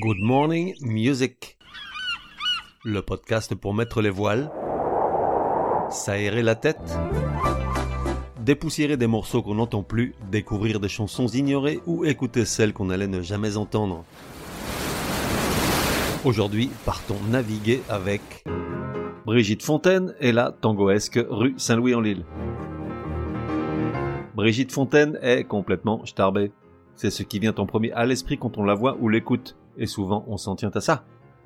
Good Morning Music. Le podcast pour mettre les voiles, s'aérer la tête, dépoussiérer des morceaux qu'on n'entend plus, découvrir des chansons ignorées ou écouter celles qu'on allait ne jamais entendre. Aujourd'hui, partons naviguer avec Brigitte Fontaine et la tangoesque rue Saint-Louis-en-Lille. Brigitte Fontaine est complètement starbée. C'est ce qui vient en premier à l'esprit quand on la voit ou l'écoute, et souvent on s'en tient à ça.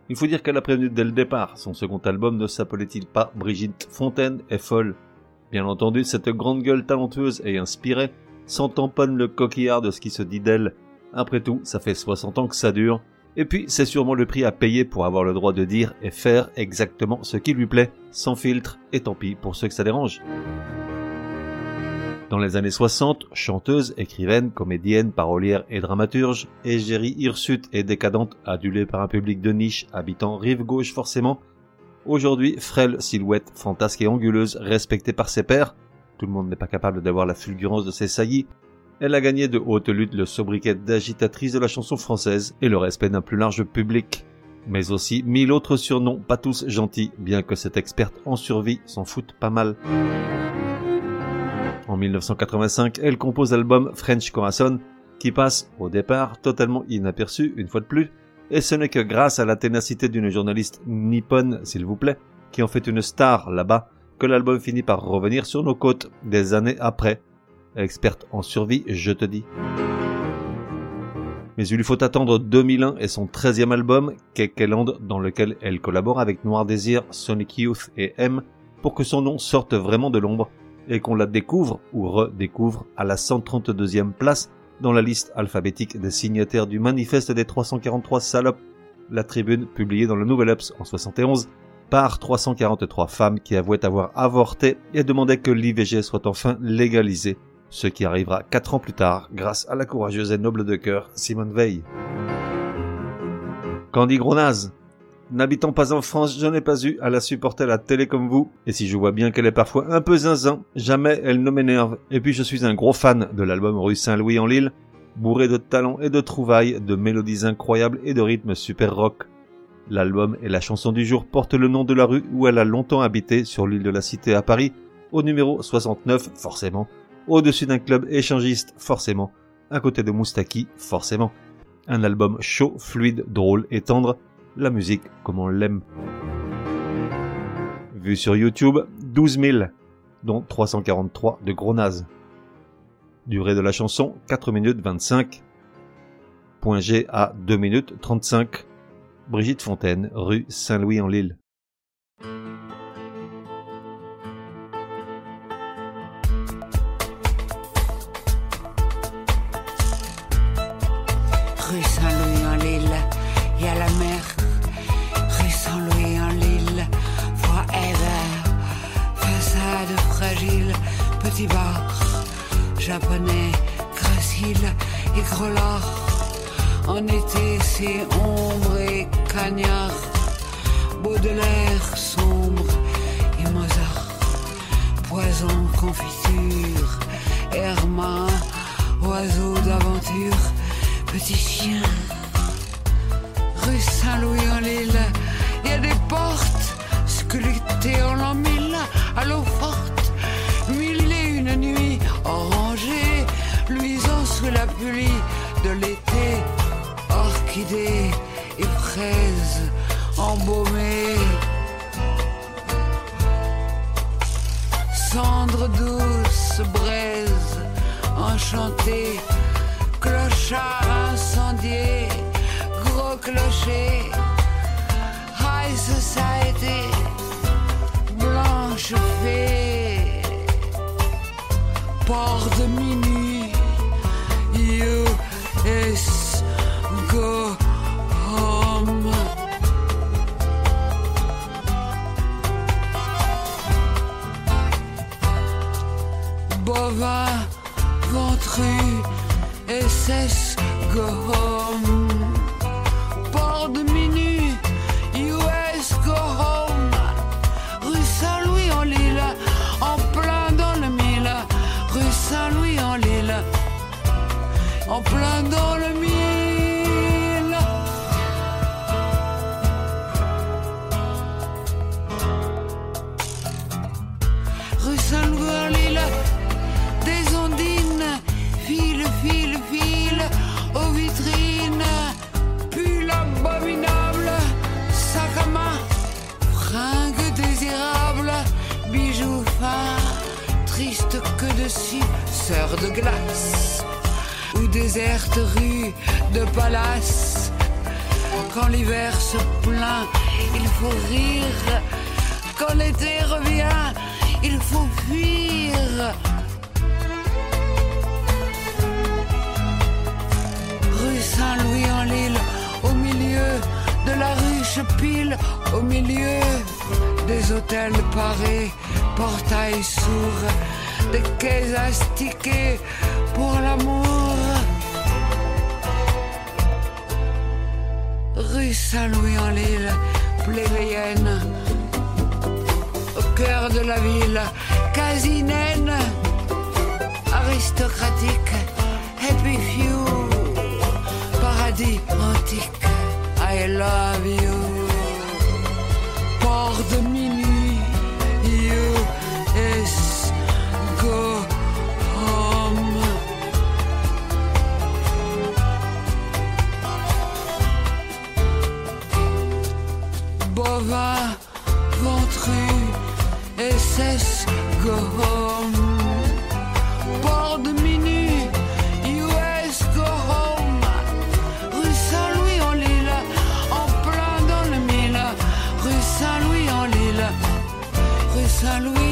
Il faut dire qu'elle a prévenu dès le départ, son second album ne s'appelait-il pas Brigitte Fontaine est folle. Bien entendu, cette grande gueule talentueuse et inspirée s'en tamponne le coquillard de ce qui se dit d'elle. Après tout, ça fait 60 ans que ça dure, et puis c'est sûrement le prix à payer pour avoir le droit de dire et faire exactement ce qui lui plaît, sans filtre, et tant pis pour ceux que ça dérange. Dans les années 60, chanteuse, écrivaine, comédienne, parolière et dramaturge, égérie hirsute et décadente, adulée par un public de niche habitant rive gauche forcément, aujourd'hui frêle silhouette fantasque et anguleuse respectée par ses pairs, tout le monde n'est pas capable d'avoir la fulgurance de ses saillies, elle a gagné de haute lutte le sobriquet d'agitatrice de la chanson française et le respect d'un plus large public. Mais aussi mille autres surnoms, pas tous gentils, bien que cette experte en survie s'en foute pas mal. En 1985, elle compose l'album French Corazon, qui passe, au départ, totalement inaperçu, une fois de plus, et ce n'est que grâce à la ténacité d'une journaliste nippone, s'il vous plaît, qui en fait une star là-bas, que l'album finit par revenir sur nos côtes des années après. Experte en survie, je te dis. Mais il lui faut attendre 2001 et son 13e album, Kekeland, dans lequel elle collabore avec Noir Désir, Sonic Youth et M, pour que son nom sorte vraiment de l'ombre et qu'on la découvre ou redécouvre à la 132e place dans la liste alphabétique des signataires du manifeste des 343 salopes, la tribune publiée dans le Nouvel Ups en 71 par 343 femmes qui avouaient avoir avorté et demandaient que l'IVG soit enfin légalisé, ce qui arrivera 4 ans plus tard grâce à la courageuse et noble de cœur Simone Veil. Candy Gronaz, N'habitant pas en France, je n'ai pas eu à la supporter à la télé comme vous, et si je vois bien qu'elle est parfois un peu zinzin, jamais elle ne m'énerve. Et puis je suis un gros fan de l'album Rue Saint-Louis en Lille, bourré de talent et de trouvailles, de mélodies incroyables et de rythmes super rock. L'album et la chanson du jour portent le nom de la rue où elle a longtemps habité sur l'île de la Cité à Paris, au numéro 69 forcément, au-dessus d'un club échangiste forcément, à côté de Moustaki forcément. Un album chaud, fluide, drôle et tendre, la musique comme on l'aime. Vu sur YouTube, 12 000, dont 343 de gros nazes. Durée de la chanson, 4 minutes 25. Point G à 2 minutes 35. Brigitte Fontaine, rue Saint-Louis en Lille. Rue Saint-Louis en Lille, y a la mer. Rue Saint-Louis en Lille, forever. Façade fragile, petit bar. Japonais, gracile et grelard. En été, c'est ombre et cagnard. Baudelaire, sombre et Mozart. Poison, confiture, Herma, oiseau d'aventure, petit chien. Saint-Louis en Lille, il y a des portes squelettées en l'an mille, à l'eau forte, mille et une nuits orangées, luisant sous la pluie de l'été, orchidées et fraises embaumées. Cendre douce, braise, enchantée, clochard Port de minuit, US go home. Rue Saint-Louis en Lille, en plein dans le mille. Rue Saint-Louis en Lille, en plein dans le sœur de glace ou déserte rue de palace. Quand l'hiver se plaint, il faut rire. Quand l'été revient, il faut fuir. Rue Saint-Louis en Lille, au milieu de la ruche pile, au milieu des hôtels parés, portails sourds, quais astiqués pour l'amour. Rue Saint-Louis en Lille, plébéienne, au cœur de la ville, quasi naine, aristocratique, happy few, paradis antique, I love you. Port de Bovin, ventru, SS, go home. Port de minuit, US, go home. Rue Saint-Louis en Lille, en plein dans le mille. Rue Saint-Louis en Lille, rue Saint-Louis